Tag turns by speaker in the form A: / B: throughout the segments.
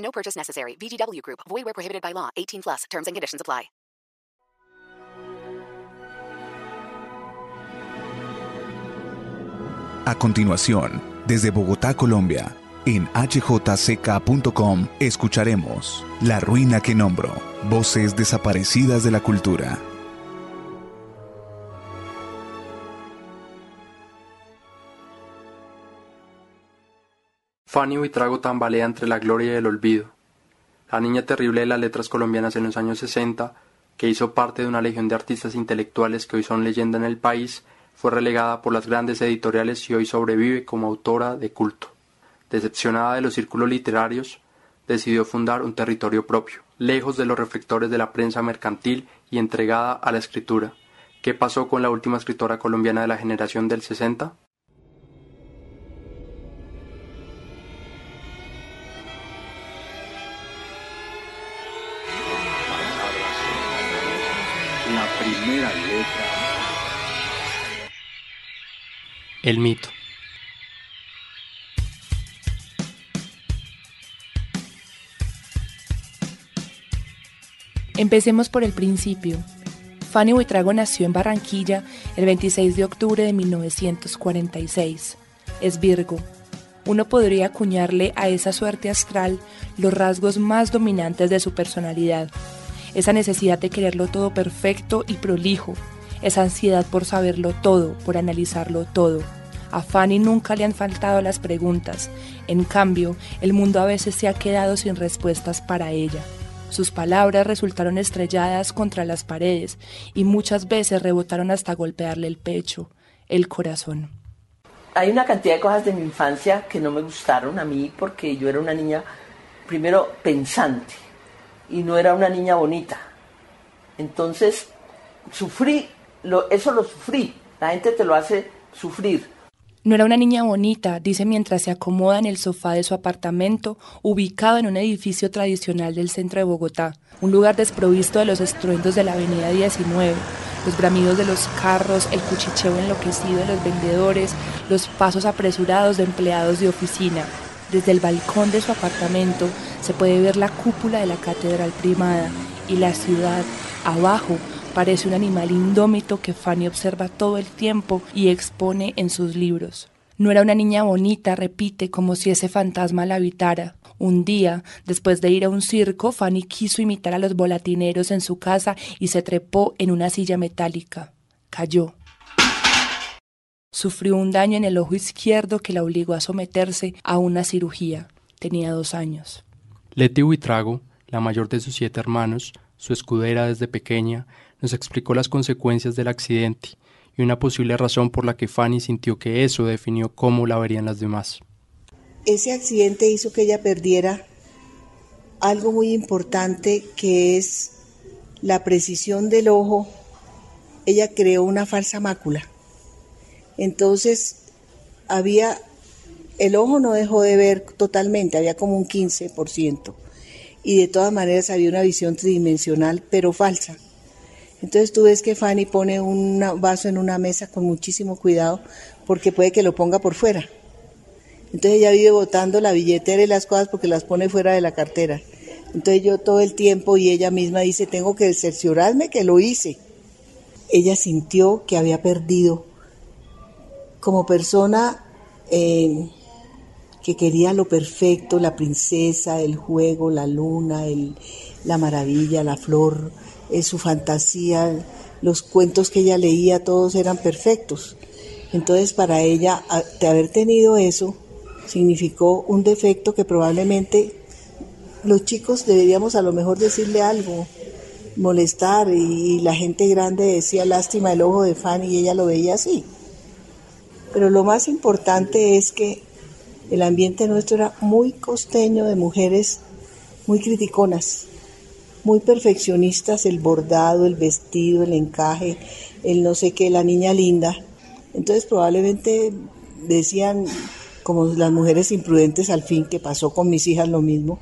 A: No purchase necessary. VGW Group. Void where prohibited by law. 18 plus. Terms and conditions apply.
B: A continuación, desde Bogotá, Colombia, en hjck.com escucharemos La ruina que nombro, voces desaparecidas de la cultura.
C: Fanny Buitrago tambalea entre la gloria y el olvido. La niña terrible de las letras colombianas en los años 60, que hizo parte de una legión de artistas intelectuales que hoy son leyenda en el país, fue relegada por las grandes editoriales y hoy sobrevive como autora de culto. Decepcionada de los círculos literarios, decidió fundar un territorio propio, lejos de los reflectores de la prensa mercantil y entregada a la escritura. ¿Qué pasó con la última escritora colombiana de la generación del 60? El mito.
D: Empecemos por el principio. Fanny Buitrago nació en Barranquilla el 26 de octubre de 1946. Es Virgo. Uno podría acuñarle a esa suerte astral los rasgos más dominantes de su personalidad. Esa necesidad de quererlo todo perfecto y prolijo. Esa ansiedad por saberlo todo, por analizarlo todo. A Fanny nunca le han faltado las preguntas. En cambio, el mundo a veces se ha quedado sin respuestas para ella. Sus palabras resultaron estrelladas contra las paredes y muchas veces rebotaron hasta golpearle el pecho, el corazón.
E: Hay una cantidad de cosas de mi infancia que no me gustaron a mí porque yo era una niña, primero, pensante y no era una niña bonita. Entonces, sufrí, eso lo sufrí. La gente te lo hace sufrir.
D: No era una niña bonita, dice mientras se acomoda en el sofá de su apartamento, ubicado en un edificio tradicional del centro de Bogotá, un lugar desprovisto de los estruendos de la avenida 19, los bramidos de los carros, el cuchicheo enloquecido de los vendedores, los pasos apresurados de empleados de oficina. Desde el balcón de su apartamento se puede ver la cúpula de la Catedral Primada y la ciudad abajo Parece un animal indómito que Fanny observa todo el tiempo y expone en sus libros. No era una niña bonita, repite, como si ese fantasma la habitara. Un día, después de ir a un circo, Fanny quiso imitar a los volatineros en su casa y se trepó en una silla metálica. Cayó. Sufrió un daño en el ojo izquierdo que la obligó a someterse a una cirugía. Tenía dos años.
C: Leti Huitrago, la mayor de sus siete hermanos, su escudera desde pequeña, nos explicó las consecuencias del accidente y una posible razón por la que Fanny sintió que eso definió cómo la verían las demás.
F: Ese accidente hizo que ella perdiera algo muy importante que es la precisión del ojo. Ella creó una falsa mácula. Entonces, había, el ojo no dejó de ver totalmente, había como un 15%. Y de todas maneras había una visión tridimensional, pero falsa. Entonces tú ves que Fanny pone un vaso en una mesa con muchísimo cuidado porque puede que lo ponga por fuera. Entonces ella vive botando la billetera y las cosas porque las pone fuera de la cartera. Entonces yo todo el tiempo y ella misma dice, tengo que cerciorarme que lo hice. Ella sintió que había perdido como persona eh, que quería lo perfecto, la princesa, el juego, la luna, la maravilla, la flor, su fantasía, los cuentos que ella leía, todos eran perfectos. Entonces para ella, de haber tenido eso, significó un defecto que probablemente los chicos deberíamos a lo mejor decirle algo, molestar, y la gente grande decía lástima el ojo de Fanny y ella lo veía así. Pero lo más importante es que el ambiente nuestro era muy costeño de mujeres muy criticonas, muy perfeccionistas, el bordado, el vestido, el encaje, el no sé qué, la niña linda. Entonces probablemente decían, como las mujeres imprudentes al fin, que pasó con mis hijas lo mismo,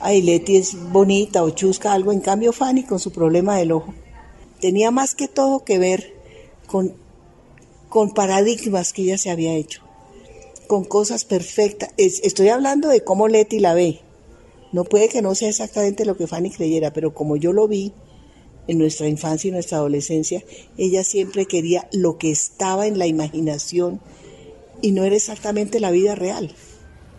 F: ay, Leti es bonita o chusca, algo, en cambio Fanny con su problema del ojo. Tenía más que todo que ver con, con paradigmas que ella se había hecho, con cosas perfectas. estoy hablando de cómo Leti la ve. No puede que no sea exactamente lo que Fanny creyera, pero como yo lo vi, en nuestra infancia y nuestra adolescencia, ella siempre quería lo que estaba en la imaginación y no era exactamente la vida real.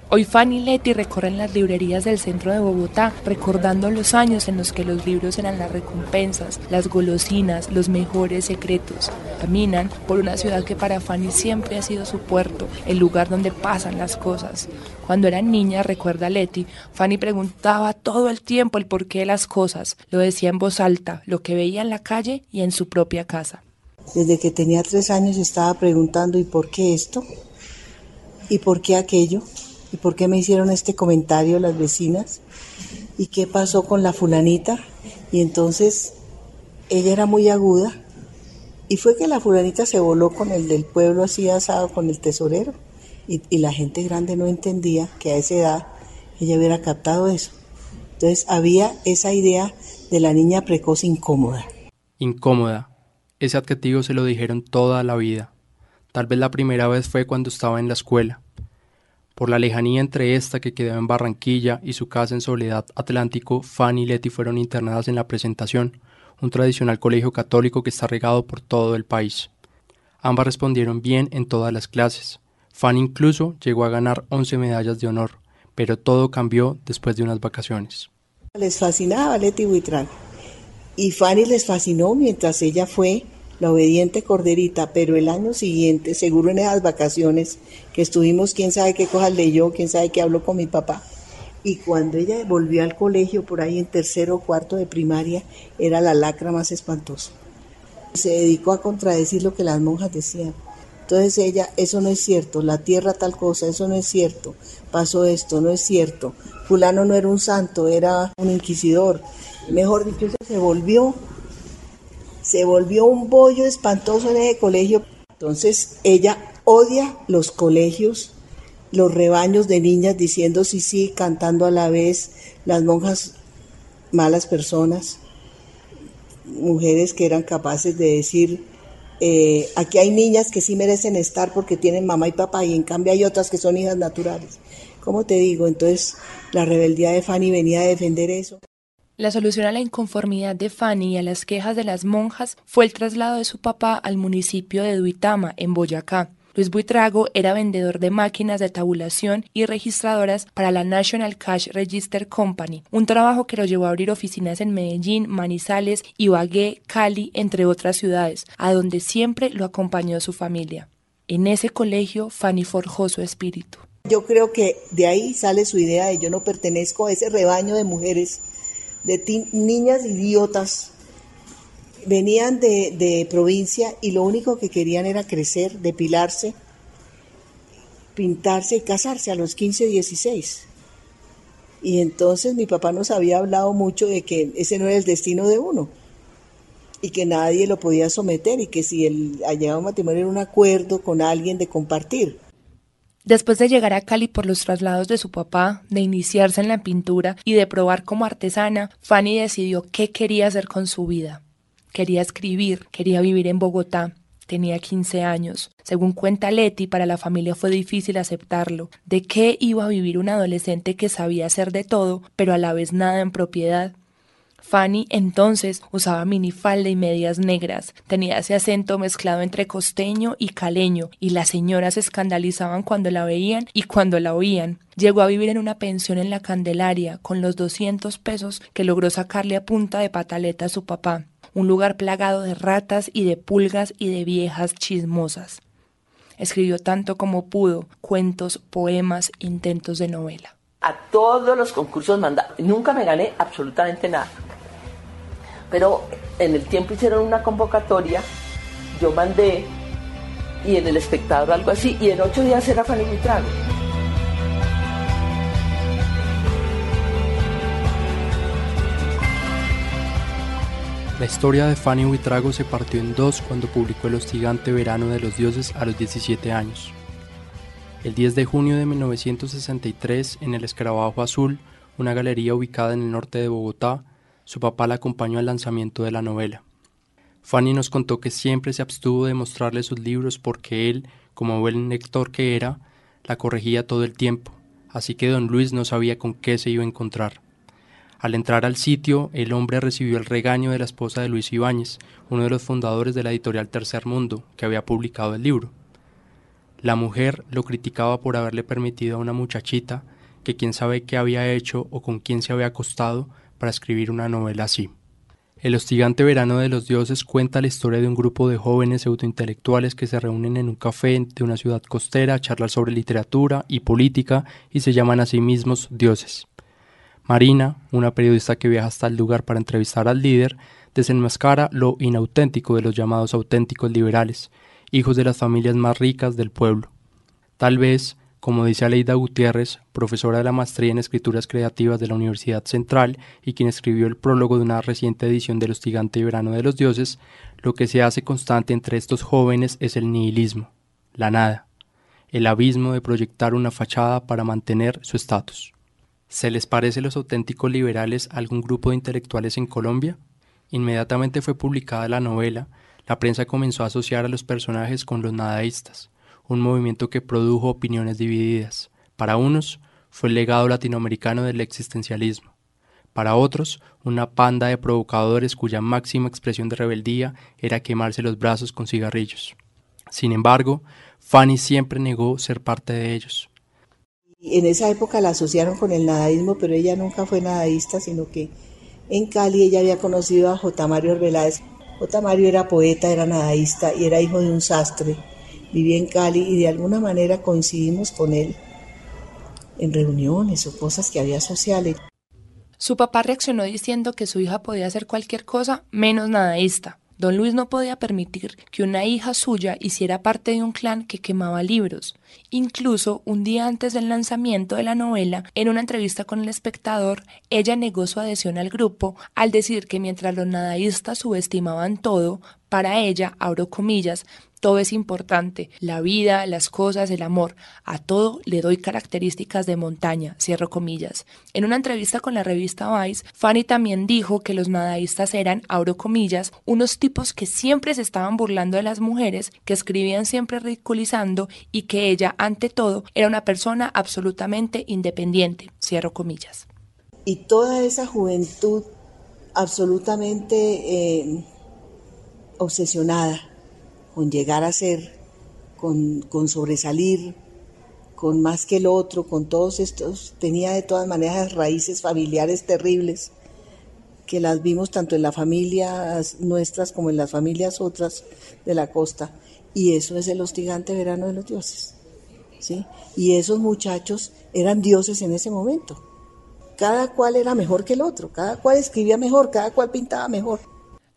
D: Hoy Fanny y Leti recorren las librerías del centro de Bogotá, recordando los años en los que los libros eran las recompensas, las golosinas, los mejores secretos. Caminan por una ciudad que para Fanny siempre ha sido su puerto, el lugar donde pasan las cosas. Cuando era niña, recuerda Leti, Fanny preguntaba todo el tiempo el porqué de las cosas. Lo decía en voz alta, lo que veía en la calle y en su propia casa.
F: Desde que tenía tres años estaba preguntando ¿y por qué esto? ¿Y por qué aquello? ¿Y por qué me hicieron este comentario las vecinas? ¿Y qué pasó con la fulanita? Y entonces ella era muy aguda y fue que la fulanita se voló con el del pueblo así asado con el tesorero y, la gente grande no entendía que a esa edad ella hubiera captado eso. Entonces había esa idea de la niña precoz incómoda.
C: Incómoda. Ese adjetivo se lo dijeron toda la vida. Tal vez la primera vez fue cuando estaba en la escuela. Por la lejanía entre esta que quedaba en Barranquilla y su casa en Soledad Atlántico, Fanny y Leti fueron internadas en la presentación, un tradicional colegio católico que está regado por todo el país. Ambas respondieron bien en todas las clases. Fanny incluso llegó a ganar 11 medallas de honor, pero todo cambió después de unas vacaciones.
F: Les fascinaba Leti Huitrán y Fanny les fascinó mientras ella fue la obediente corderita, pero el año siguiente, seguro en esas vacaciones que estuvimos, quién sabe qué cosas leyó, quién sabe qué habló con mi papá. Y cuando ella volvió al colegio, por ahí en tercero o cuarto de primaria, era la lacra más espantosa. Se dedicó a contradecir lo que las monjas decían. Entonces ella, eso no es cierto, la tierra tal cosa, eso no es cierto, pasó esto, no es cierto, fulano no era un santo, era un inquisidor. Mejor dicho, se volvió volvió un bollo espantoso en ese colegio. Entonces ella odia los colegios, los rebaños de niñas diciendo sí, sí, cantando a la vez, las monjas malas personas, mujeres que eran capaces de decir, eh, aquí hay niñas que sí merecen estar porque tienen mamá y papá y en cambio hay otras que son hijas naturales. ¿Cómo te digo? Entonces la rebeldía de Fanny venía a defender eso.
D: La solución a la inconformidad de Fanny y a las quejas de las monjas fue el traslado de su papá al municipio de Duitama, en Boyacá. Luis Buitrago era vendedor de máquinas de tabulación y registradoras para la National Cash Register Company, un trabajo que lo llevó a abrir oficinas en Medellín, Manizales, Ibagué, Cali, entre otras ciudades, a donde siempre lo acompañó su familia. En ese colegio, Fanny forjó su espíritu.
F: Yo creo que de ahí sale su idea de yo no pertenezco a ese rebaño de mujeres de niñas idiotas, venían de, provincia y lo único que querían era crecer, depilarse, pintarse y casarse a los 15, 16. Y entonces mi papá nos había hablado mucho de que ese no era el destino de uno y que nadie lo podía someter y que si el llegado un matrimonio era un acuerdo con alguien de compartir.
D: Después de llegar a Cali por los traslados de su papá, de iniciarse en la pintura y de probar como artesana, Fanny decidió qué quería hacer con su vida. Quería escribir, quería vivir en Bogotá. Tenía 15 años. Según cuenta Leti, para la familia fue difícil aceptarlo. ¿De qué iba a vivir un adolescente que sabía hacer de todo, pero a la vez nada en propiedad? Fanny entonces usaba minifalda y medias negras, tenía ese acento mezclado entre costeño y caleño, y las señoras se escandalizaban cuando la veían y cuando la oían. Llegó a vivir en una pensión en la Candelaria con los 200 pesos que logró sacarle a punta de pataleta a su papá, un lugar plagado de ratas y de pulgas y de viejas chismosas. Escribió tanto como pudo, cuentos, poemas, intentos de novela.
E: A todos los concursos mandaba. Nunca me gané absolutamente nada pero en el tiempo hicieron una convocatoria, yo mandé y en el espectador algo así, y en ocho días era Fanny Buitrago.
C: La historia de Fanny Buitrago se partió en dos cuando publicó El hostigante verano de los dioses a los 17 años. El 10 de junio de 1963, en el Escarabajo Azul, una galería ubicada en el norte de Bogotá, su papá la acompañó al lanzamiento de la novela. Fanny nos contó que siempre se abstuvo de mostrarle sus libros porque él, como buen lector que era, la corregía todo el tiempo, así que don Luis no sabía con qué se iba a encontrar. Al entrar al sitio, el hombre recibió el regaño de la esposa de Luis Ibáñez, uno de los fundadores de la editorial Tercer Mundo, que había publicado el libro. La mujer lo criticaba por haberle permitido a una muchachita, que quién sabe qué había hecho o con quién se había acostado, para escribir una novela así. El hostigante verano de los dioses cuenta la historia de un grupo de jóvenes pseudointelectuales que se reúnen en un café de una ciudad costera a charlar sobre literatura y política y se llaman a sí mismos dioses. Marina, una periodista que viaja hasta el lugar para entrevistar al líder, desenmascara lo inauténtico de los llamados auténticos liberales, hijos de las familias más ricas del pueblo. Tal vez, como dice Aleida Gutiérrez, profesora de la maestría en escrituras creativas de la Universidad Central y quien escribió el prólogo de una reciente edición del hostigante verano de los dioses, lo que se hace constante entre estos jóvenes es el nihilismo, la nada, el abismo de proyectar una fachada para mantener su estatus. ¿Se les parece los auténticos liberales a algún grupo de intelectuales en Colombia? Inmediatamente fue publicada la novela, la prensa comenzó a asociar a los personajes con los nadaístas, un movimiento que produjo opiniones divididas. Para unos, fue el legado latinoamericano del existencialismo. Para otros, una panda de provocadores cuya máxima expresión de rebeldía era quemarse los brazos con cigarrillos. Sin embargo, Fanny siempre negó ser parte de ellos.
F: En esa época la asociaron con el nadaísmo, pero ella nunca fue nadaísta, sino que en Cali ella había conocido a J. Mario Arbeláez. J. Mario era poeta, era nadaísta y era hijo de un sastre. Vivía en Cali y de alguna manera coincidimos con él en reuniones o cosas que había sociales.
D: Su papá reaccionó diciendo que su hija podía hacer cualquier cosa menos nadaísta. Don Luis no podía permitir que una hija suya hiciera parte de un clan que quemaba libros. Incluso un día antes del lanzamiento de la novela, en una entrevista con el espectador, ella negó su adhesión al grupo al decir que mientras los nadaístas subestimaban todo, para ella, abro comillas, todo es importante, la vida, las cosas, el amor, a todo le doy características de montaña, cierro comillas. En una entrevista con la revista Vice, Fanny también dijo que los nadaístas eran, abro comillas, unos tipos que siempre se estaban burlando de las mujeres, que escribían siempre ridiculizando y que ella, ante todo, era una persona absolutamente independiente, cierro comillas.
F: Y toda esa juventud absolutamente eh, obsesionada con llegar a ser, con, sobresalir, con más que el otro, con todos estos, tenía de todas maneras raíces familiares terribles que las vimos tanto en las familias nuestras como en las familias otras de la costa. Y eso es el hostigante verano de los dioses. ¿sí? Y esos muchachos eran dioses en ese momento. Cada cual era mejor que el otro, cada cual escribía mejor, cada cual pintaba mejor.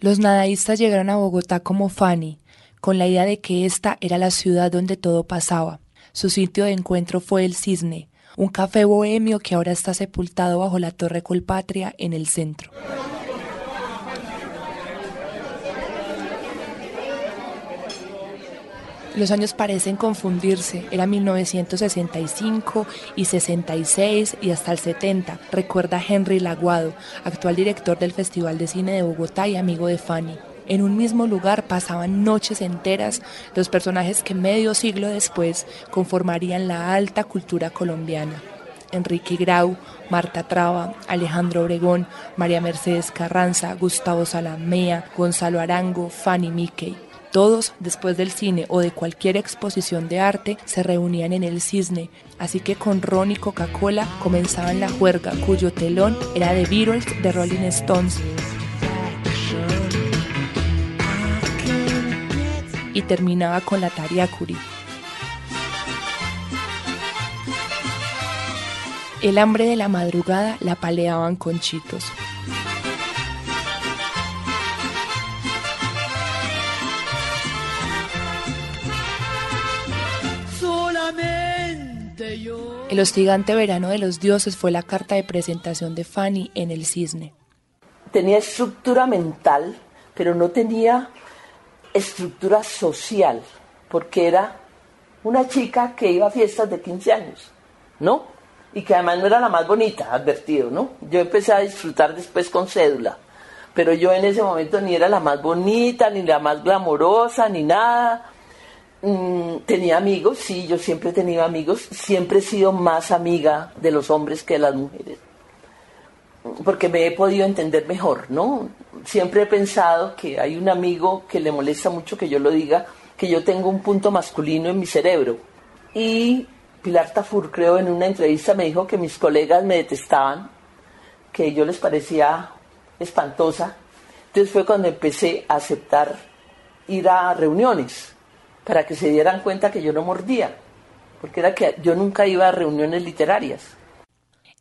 D: Los nadaístas llegaron a Bogotá como Fanny, con la idea de que esta era la ciudad donde todo pasaba. Su sitio de encuentro fue el Cisne, un café bohemio que ahora está sepultado bajo la Torre Colpatria en el centro. Los años parecen confundirse. Era 1965 y 66 y hasta el 70, recuerda Henry Laguado, actual director del Festival de Cine de Bogotá y amigo de Fanny. En un mismo lugar pasaban noches enteras los personajes que medio siglo después conformarían la alta cultura colombiana. Enrique Grau, Marta Traba, Alejandro Obregón, María Mercedes Carranza, Gustavo Salamea, Gonzalo Arango, Fanny Mickey. Todos, después del cine o de cualquier exposición de arte, se reunían en el Cisne, así que con Ron y Coca-Cola comenzaban la juerga, cuyo telón era de Beatles de Rolling Stones, y terminaba con la Tariacuri. El hambre de la madrugada la paleaban con chitos. El hostigante verano de los dioses fue la carta de presentación de Fanny en el cisne.
E: Tenía estructura mental pero no tenía estructura social, porque era una chica que iba a fiestas de 15 años, ¿no? Y que además no era la más bonita, advertido, ¿no? Yo empecé a disfrutar después con cédula, pero yo en ese momento ni era la más bonita, ni la más glamorosa, ni nada. Mm, tenía amigos, sí, yo siempre he tenido amigos, siempre he sido más amiga de los hombres que de las mujeres, porque me he podido entender mejor, ¿no? Siempre he pensado que hay un amigo que le molesta mucho que yo lo diga, que yo tengo un punto masculino en mi cerebro. Y Pilar Tafur, creo, en una entrevista me dijo que mis colegas me detestaban, que yo les parecía espantosa. Entonces fue cuando empecé a aceptar ir a reuniones para que se dieran cuenta que yo no mordía, porque era que yo nunca iba a reuniones literarias.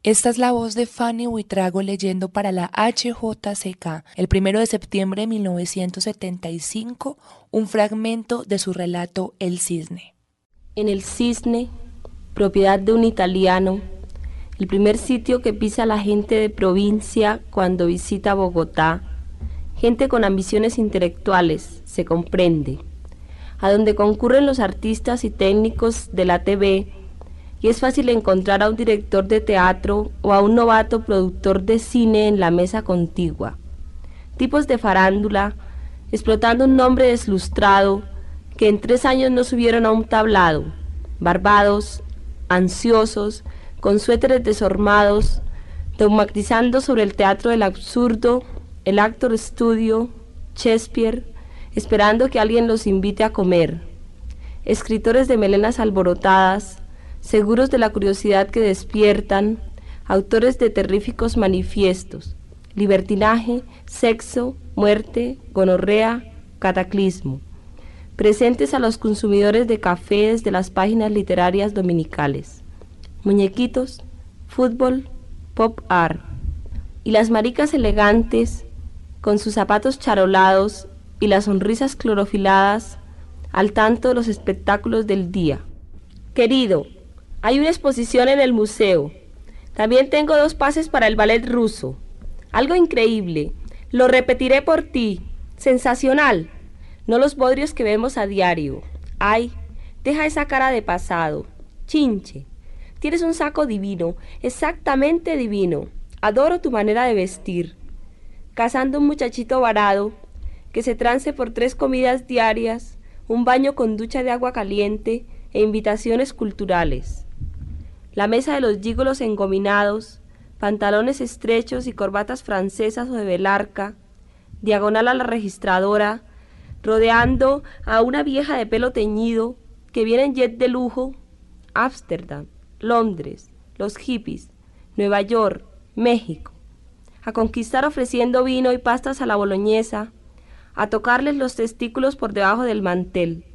D: Esta es la voz de Fanny Huitrago leyendo para la HJCK el primero de septiembre de 1975 un fragmento de su relato El Cisne.
G: En el Cisne, propiedad de un italiano, el primer sitio que pisa la gente de provincia cuando visita Bogotá, gente con ambiciones intelectuales, se comprende a donde concurren los artistas y técnicos de la TV, y es fácil encontrar a un director de teatro o a un novato productor de cine en la mesa contigua. Tipos de farándula, explotando un nombre deslustrado, que en tres años no subieron a un tablado, barbados, ansiosos, con suéteres desormados, dogmatizando sobre el teatro del absurdo, el actor estudio, Shakespeare, esperando que alguien los invite a comer. Escritores de melenas alborotadas, seguros de la curiosidad que despiertan, autores de terríficos manifiestos, libertinaje, sexo, muerte, gonorrea, cataclismo, presentes a los consumidores de cafés de las páginas literarias dominicales, muñequitos, fútbol, pop art, y las maricas elegantes, con sus zapatos charolados y las sonrisas clorofiladas al tanto de los espectáculos del día. Querido, hay una exposición en el museo. También tengo dos pases para el ballet ruso. Algo increíble. Lo repetiré por ti. Sensacional. No los bodrios que vemos a diario. Ay, deja esa cara de pasado. Chinche. Tienes un saco divino, exactamente divino. Adoro tu manera de vestir. Cazando un muchachito varado, que se trance por tres comidas diarias, un baño con ducha de agua caliente e invitaciones culturales. La mesa de los gígolos engominados, pantalones estrechos y corbatas francesas o de velarca, diagonal a la registradora, rodeando a una vieja de pelo teñido que viene en jet de lujo, Ámsterdam, Londres, los hippies, Nueva York, México, a conquistar ofreciendo vino y pastas a la boloñesa, a tocarles los testículos por debajo del mantel.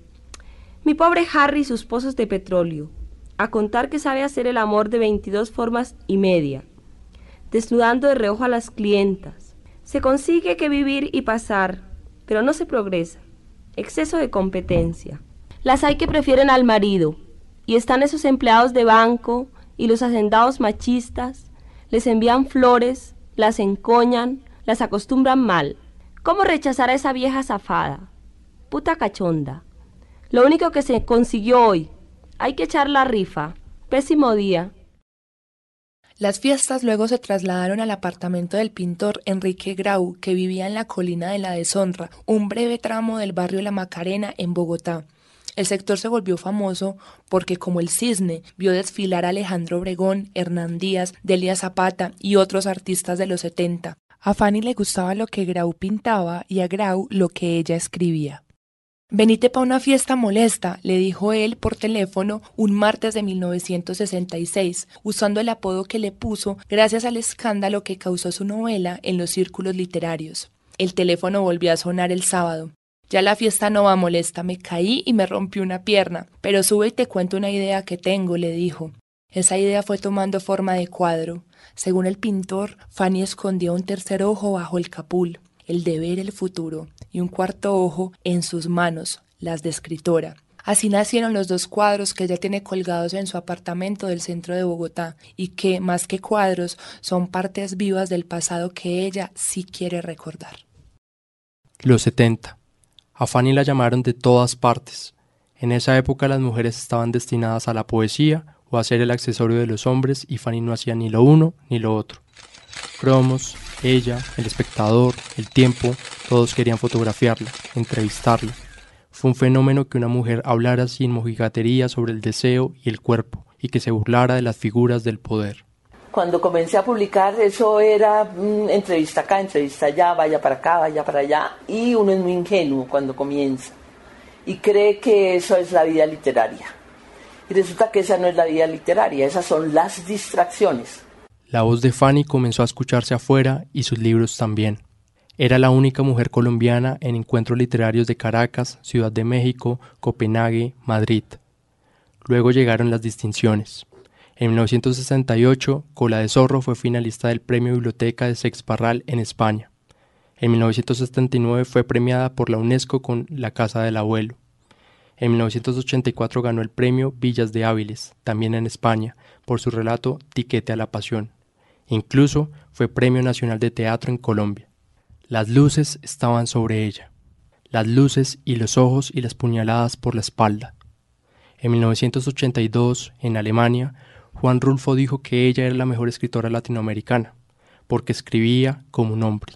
G: Mi pobre Harry y sus pozos de petróleo, a contar que sabe hacer el amor de veintidós formas y media, desnudando de reojo a las clientas. Se consigue que vivir y pasar, pero no se progresa. Exceso de competencia. Las hay que prefieren al marido, y están esos empleados de banco y los hacendados machistas, les envían flores, las encoñan, las acostumbran mal. ¿Cómo rechazar a esa vieja zafada? Puta cachonda. Lo único que se consiguió hoy. Hay que echar la rifa. Pésimo día.
D: Las fiestas luego se trasladaron al apartamento del pintor Enrique Grau, que vivía en la colina de la Deshonra, un breve tramo del barrio La Macarena en Bogotá. El sector se volvió famoso porque, como el cisne, vio desfilar a Alejandro Obregón, Hernán Díaz, Delia Zapata y otros artistas de los 70. A Fanny le gustaba lo que Grau pintaba y a Grau lo que ella escribía. Venite pa' una fiesta molesta, le dijo él por teléfono un martes de 1966, usando el apodo que le puso gracias al escándalo que causó su novela en los círculos literarios. El teléfono volvió a sonar el sábado. Ya la fiesta no va molesta, me caí y me rompí una pierna, pero sube y te cuento una idea que tengo, le dijo. Esa idea fue tomando forma de cuadro. Según el pintor, Fanny escondió un tercer ojo bajo el capul, el de ver el futuro, y un cuarto ojo en sus manos, las de escritora. Así nacieron los dos cuadros que ella tiene colgados en su apartamento del centro de Bogotá y que, más que cuadros, son partes vivas del pasado que ella sí quiere recordar.
C: Los 70. A Fanny la llamaron de todas partes. En esa época las mujeres estaban destinadas a la poesía o a ser el accesorio de los hombres y Fanny no hacía ni lo uno ni lo otro. Cromos, ella, el espectador, el tiempo, todos querían fotografiarla, entrevistarla. Fue un fenómeno que una mujer hablara sin mojigatería sobre el deseo y el cuerpo, y que se burlara de las figuras del poder.
E: Cuando comencé a publicar, eso era mm, entrevista acá, entrevista allá, vaya para acá, vaya para allá, y uno es muy ingenuo cuando comienza y cree que eso es la vida literaria. Y resulta que esa no es la vida literaria, esas son las distracciones.
C: La voz de Fanny comenzó a escucharse afuera y sus libros también. Era la única mujer colombiana en encuentros literarios de Caracas, Ciudad de México, Copenhague, Madrid. Luego llegaron las distinciones. En 1968, Cola de Zorro fue finalista del Premio Biblioteca de Sex Parral en España. En 1979 fue premiada por la UNESCO con La Casa del Abuelo. En 1984 ganó el premio Villas de Áviles, también en España, por su relato Tiquete a la Pasión. Incluso fue Premio Nacional de Teatro en Colombia. Las luces estaban sobre ella, las luces y los ojos y las puñaladas por la espalda. En 1982, en Alemania, Juan Rulfo dijo que ella era la mejor escritora latinoamericana, porque escribía como un hombre.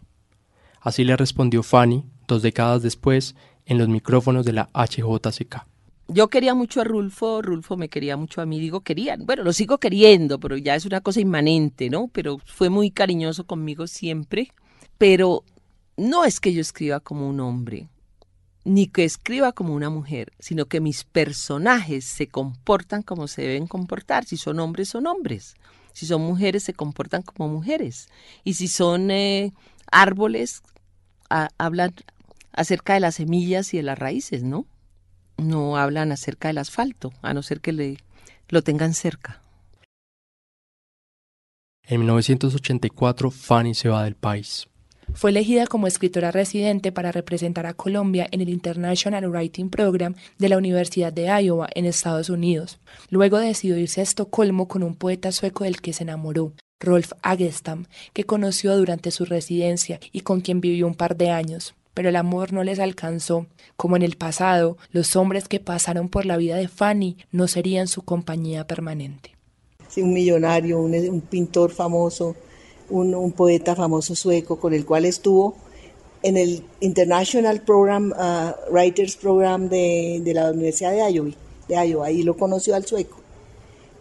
C: Así le respondió Fanny, dos décadas después, en los micrófonos de la HJCK
H: yo quería mucho a Rulfo, Rulfo me quería mucho a mí, digo quería, bueno, lo sigo queriendo, pero ya es una cosa inmanente, ¿no? Pero fue muy cariñoso conmigo siempre, pero no es que yo escriba como un hombre, ni que escriba como una mujer, sino que mis personajes se comportan como se deben comportar, si son hombres son hombres, si son mujeres se comportan como mujeres, y si son eh, árboles, hablan acerca de las semillas y de las raíces, ¿no? No hablan acerca del asfalto, a no ser que le, lo tengan cerca.
C: En 1984, Fanny se va del país.
D: Fue elegida como escritora residente para representar a Colombia en el International Writing Program de la Universidad de Iowa en Estados Unidos. Luego decidió irse a Estocolmo con un poeta sueco del que se enamoró, Rolf Agestam, que conoció durante su residencia y con quien vivió un par de años pero el amor no les alcanzó. Como en el pasado, los hombres que pasaron por la vida de Fanny no serían su compañía permanente.
F: Sí, un millonario, un, pintor famoso, un, poeta famoso sueco con el cual estuvo en el International uh, Writers Program de, la Universidad de Iowa, de. Ahí lo conoció al sueco.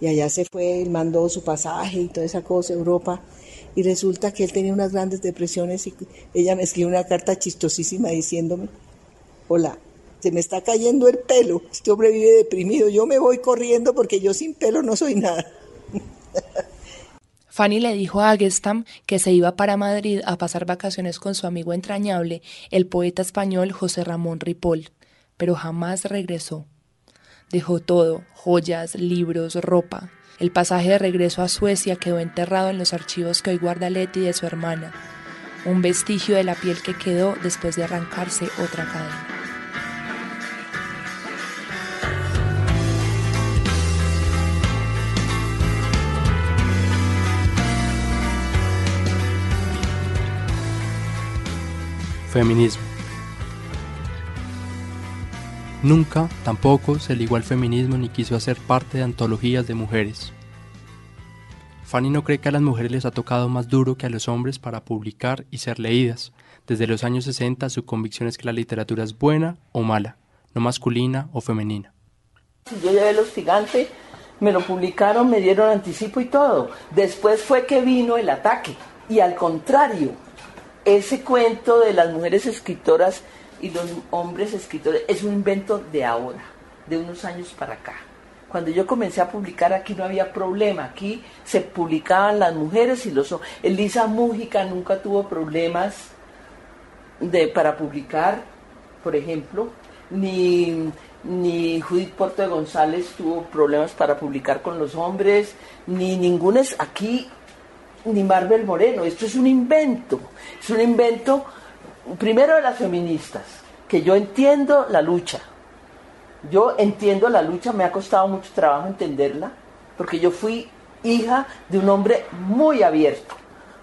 F: Y allá se fue, mandó su pasaje y toda esa cosa, Europa y resulta que él tenía unas grandes depresiones y ella me escribió una carta chistosísima diciéndome, hola, se me está cayendo el pelo, este hombre vive deprimido, yo me voy corriendo porque yo sin pelo no soy nada.
D: Fanny le dijo a Agestam que se iba para Madrid a pasar vacaciones con su amigo entrañable, el poeta español José Ramón Ripoll, pero jamás regresó. Dejó todo, joyas, libros, ropa. El pasaje de regreso a Suecia quedó enterrado en los archivos que hoy guarda Letty de su hermana, un vestigio de la piel que quedó después de arrancarse otra cadena.
C: Feminismo. Nunca, tampoco, se ligó al feminismo ni quiso hacer parte de antologías de mujeres. Fanny no cree que a las mujeres les ha tocado más duro que a los hombres para publicar y ser leídas. Desde los años 60 su convicción es que la literatura es buena o mala, no masculina o femenina.
E: Yo llevé Los Gigantes, me lo publicaron, me dieron anticipo y todo. Después fue que vino el ataque. Y al contrario, ese cuento de las mujeres escritoras y los hombres escritores es un invento de ahora, de unos años para acá. Cuando yo comencé a publicar aquí no había problema, aquí se publicaban las mujeres y los hombres. Elisa Mújica nunca tuvo problemas de, para publicar, por ejemplo, ni, ni Judith Porto de González tuvo problemas para publicar con los hombres, ni ninguna es aquí, ni Marvel Moreno. Esto es un invento, es un invento primero de las feministas, que yo entiendo la lucha. Yo entiendo la lucha, me ha costado mucho trabajo entenderla, porque yo fui hija de un hombre muy abierto,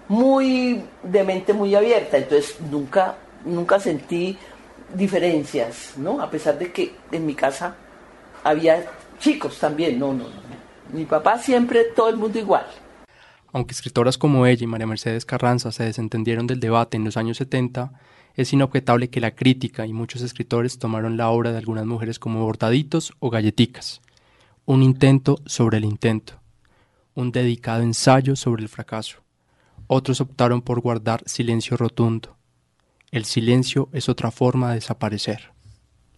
E: muy de mente muy abierta, entonces nunca nunca sentí diferencias, ¿no? A pesar de que en mi casa había chicos también, no, no, no. Mi papá siempre, todo el mundo igual.
C: Aunque escritoras como ella y María Mercedes Carranza se desentendieron del debate en los años 70, es inobjetable que la crítica y muchos escritores tomaron la obra de algunas mujeres como bordaditos o galleticas, un intento sobre el intento, un dedicado ensayo sobre el fracaso. Otros optaron por guardar silencio rotundo. El silencio es otra forma de desaparecer.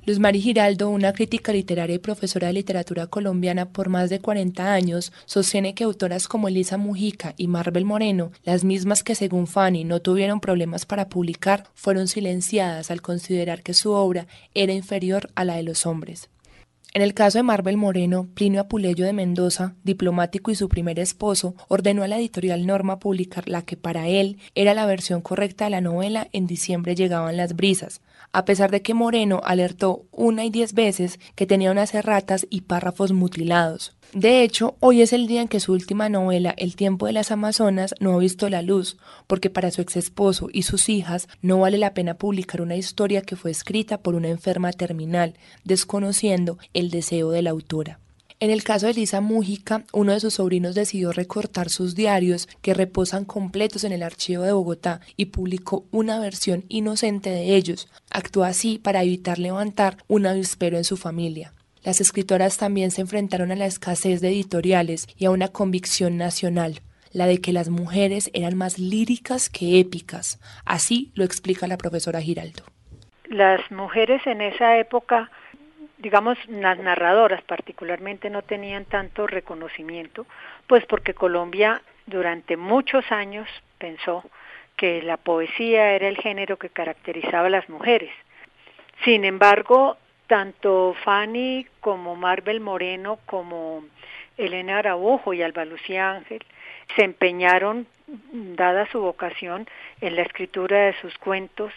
D: Luz Mari Giraldo, una crítica literaria y profesora de literatura colombiana por más de 40 años, sostiene que autoras como Elisa Mujica y Marvel Moreno, las mismas que según Fanny no tuvieron problemas para publicar, fueron silenciadas al considerar que su obra era inferior a la de los hombres. En el caso de Marvel Moreno, Plinio Apuleyo de Mendoza, diplomático y su primer esposo, ordenó a la editorial Norma publicar la que para él era la versión correcta de la novela En diciembre llegaban las brisas, a pesar de que Moreno alertó una y diez veces que tenía unas erratas y párrafos mutilados. De hecho, hoy es el día en que su última novela, El tiempo de las Amazonas, no ha visto la luz, porque para su ex esposo y sus hijas no vale la pena publicar una historia que fue escrita por una enferma terminal, desconociendo el deseo de la autora. En el caso de Elisa Mújica, uno de sus sobrinos decidió recortar sus diarios que reposan completos en el archivo de Bogotá y publicó una versión inocente de ellos. Actuó así para evitar levantar un avispero en su familia. Las escritoras también se enfrentaron a la escasez de editoriales y a una convicción nacional, la de que las mujeres eran más líricas que épicas. Así lo explica la profesora Giraldo.
I: Las mujeres en esa época, digamos, las narradoras particularmente no tenían tanto reconocimiento, pues porque Colombia durante muchos años pensó que la poesía era el género que caracterizaba a las mujeres. Sin embargo, tanto Fanny como Marvel Moreno como Elena Araujo y Alba Lucía Ángel se empeñaron, dada su vocación, en la escritura de sus cuentos.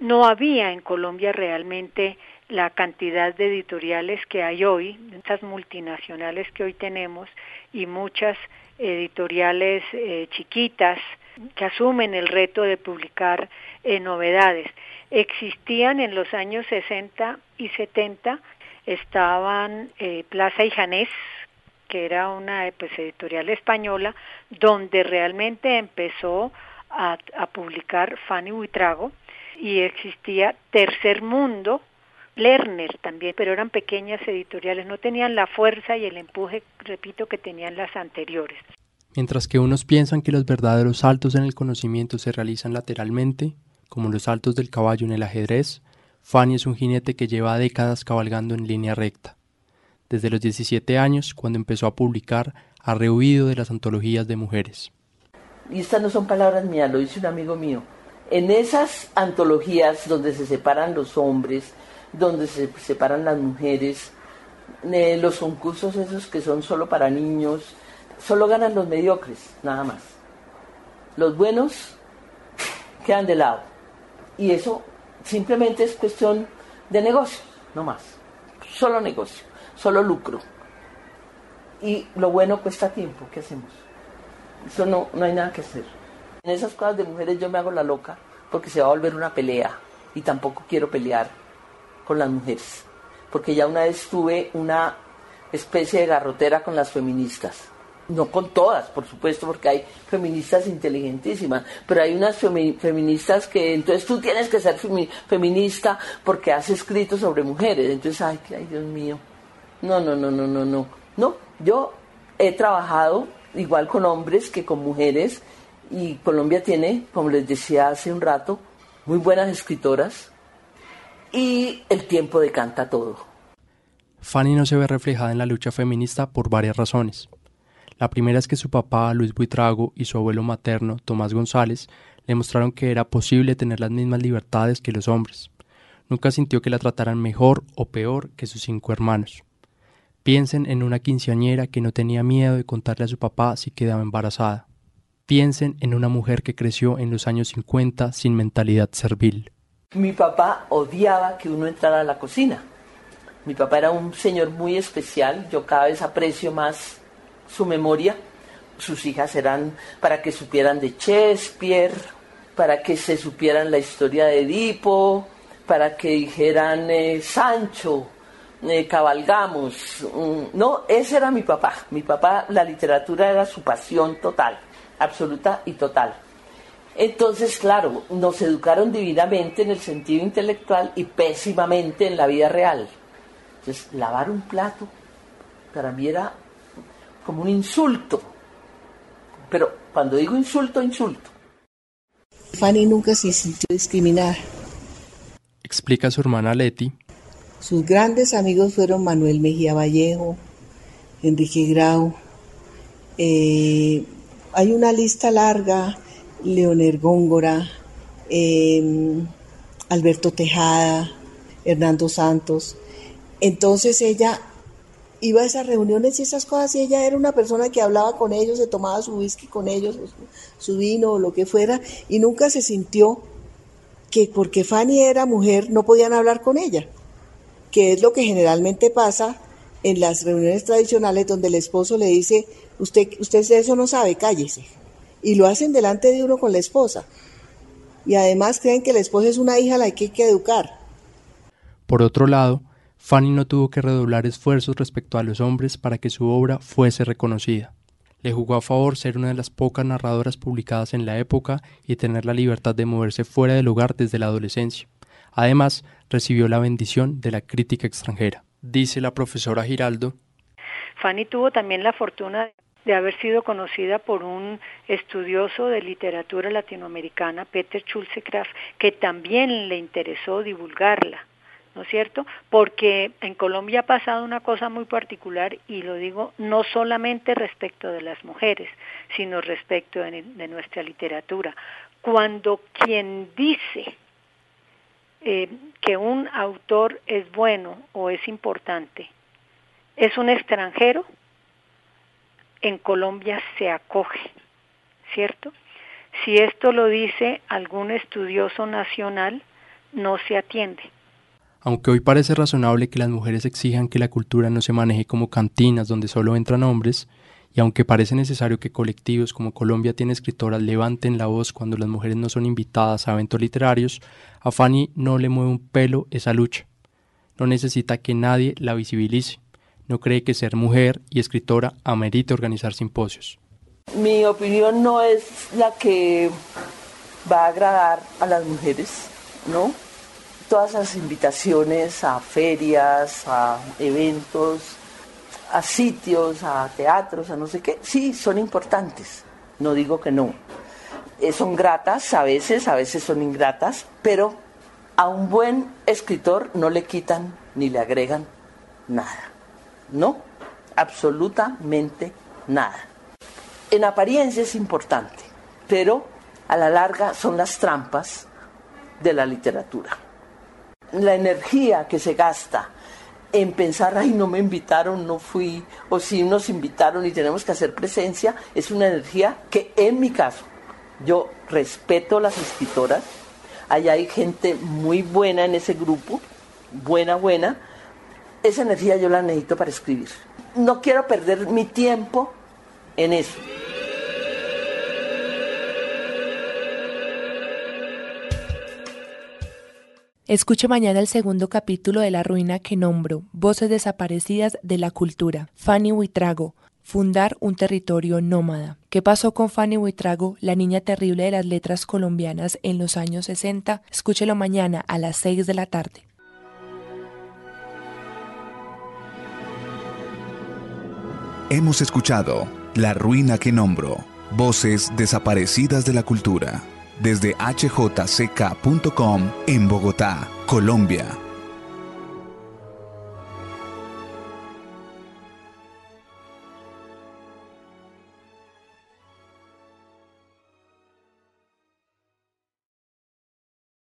I: No había en Colombia realmente la cantidad de editoriales que hay hoy, estas multinacionales que hoy tenemos y muchas editoriales eh, chiquitas que asumen el reto de publicar eh, novedades existían en los años 60 y 70, estaban eh, Plaza y Janés, que era una pues, editorial española, donde realmente empezó a, a publicar Fanny Buitrago, y existía Tercer Mundo, Lerner también, pero eran pequeñas editoriales, no tenían la fuerza y el empuje, repito, que tenían las anteriores.
C: Mientras que unos piensan que los verdaderos saltos en el conocimiento se realizan lateralmente, como los saltos del caballo en el ajedrez, Fanny es un jinete que lleva décadas cabalgando en línea recta. Desde los 17 años, cuando empezó a publicar, ha rehuido de las antologías de mujeres.
E: Y estas no son palabras mías, lo dice un amigo mío. En esas antologías donde se separan los hombres, donde se separan las mujeres, eh, los concursos esos que son solo para niños, solo ganan los mediocres, nada más. Los buenos quedan de lado. Y eso simplemente es cuestión de negocio, no más. Solo negocio, solo lucro. Y lo bueno cuesta tiempo, ¿qué hacemos? Eso no, no hay nada que hacer. En esas cosas de mujeres yo me hago la loca porque se va a volver una pelea y tampoco quiero pelear con las mujeres. Porque ya una vez tuve una especie de garrotera con las feministas no con todas, por supuesto, porque hay feministas inteligentísimas, pero hay unas feministas que entonces tú tienes que ser feminista porque has escrito sobre mujeres. Entonces, ay, ay, Dios mío. No, no, no, no, no, no. No, yo he trabajado igual con hombres que con mujeres y Colombia tiene, como les decía hace un rato, muy buenas escritoras y el tiempo decanta todo.
C: Fanny no se ve reflejada en la lucha feminista por varias razones. La primera es que su papá, Luis Buitrago, y su abuelo materno, Tomás González, le mostraron que era posible tener las mismas libertades que los hombres. Nunca sintió que la trataran mejor o peor que sus cinco hermanos. Piensen en una quinceañera que no tenía miedo de contarle a su papá si quedaba embarazada. Piensen en una mujer que creció en los años 50 sin mentalidad servil.
E: Mi papá odiaba que uno entrara a la cocina. Mi papá era un señor muy especial, yo cada vez aprecio más su memoria. Sus hijas eran para que supieran de Shakespeare, para que se supieran la historia de Edipo, para que dijeran eh, Sancho, eh, cabalgamos. Mm, no, ese era mi papá. Mi papá, la literatura era su pasión total, absoluta y total. Entonces, claro, nos educaron divinamente en el sentido intelectual y pésimamente en la vida real. Entonces, lavar un plato para mí era como un insulto. Pero cuando digo insulto, insulto.
F: Fanny nunca se sintió discriminada.
C: Explica su hermana Leti.
F: Sus grandes amigos fueron Manuel Mejía Vallejo, Enrique Grau. Eh, hay una lista larga, Leonel Góngora, eh, Alberto Tejada, Hernando Santos. Entonces ella iba a esas reuniones y esas cosas y ella era una persona que hablaba con ellos, se tomaba su whisky con ellos, su, vino o lo que fuera, y nunca se sintió que porque Fanny era mujer no podían hablar con ella, que es lo que generalmente pasa en las reuniones tradicionales donde el esposo le dice, usted, usted eso no sabe, cállese. Y lo hacen delante de uno con la esposa. Y además creen que la esposa es una hija a la que hay que educar.
C: Por otro lado, Fanny no tuvo que redoblar esfuerzos respecto a los hombres para que su obra fuese reconocida. Le jugó a favor ser una de las pocas narradoras publicadas en la época y tener la libertad de moverse fuera del hogar desde la adolescencia. Además, recibió la bendición de la crítica extranjera. Dice la profesora Giraldo.
I: Fanny tuvo también la fortuna de haber sido conocida por un estudioso de literatura latinoamericana, Peter Schulze-Kraft, que también le interesó divulgarla. ¿No es cierto? Porque en Colombia ha pasado una cosa muy particular y lo digo no solamente respecto de las mujeres, sino respecto de, nuestra literatura. Cuando quien dice eh, que un autor es bueno o es importante es un extranjero, en Colombia se acoge, ¿cierto? Si esto lo dice algún estudioso nacional, no se atiende.
C: Aunque hoy parece razonable que las mujeres exijan que la cultura no se maneje como cantinas donde solo entran hombres, y aunque parece necesario que colectivos como Colombia tiene escritoras levanten la voz cuando las mujeres no son invitadas a eventos literarios, a Fanny no le mueve un pelo esa lucha. No necesita que nadie la visibilice. No cree que ser mujer y escritora amerite organizar simposios.
E: Mi opinión no es la que va a agradar a las mujeres, ¿no? Todas las invitaciones a ferias, a eventos, a sitios, a teatros, a no sé qué, sí, son importantes, no digo que no. Eh, son gratas a veces, a veces son ingratas, pero a un buen escritor no le quitan ni le agregan nada, ¿no? Absolutamente nada. En apariencia es importante, pero a la larga son las trampas de la literatura la energía que se gasta en pensar, ay, no me invitaron, no fui, o si nos invitaron y tenemos que hacer presencia, es una energía que en mi caso, yo respeto las escritoras, allá hay gente muy buena en ese grupo, buena, buena, esa energía yo la necesito para escribir. No quiero perder mi tiempo en eso.
D: Escuche mañana el segundo capítulo de La ruina que nombro, Voces desaparecidas de la cultura. Fanny Huitrago, fundar un territorio nómada. ¿Qué pasó con Fanny Huitrago, la niña terrible de las letras colombianas en los años 60? Escúchelo mañana a las 6 de la tarde.
B: Hemos escuchado La ruina que nombro, Voces desaparecidas de la cultura desde hjck.com en Bogotá, Colombia.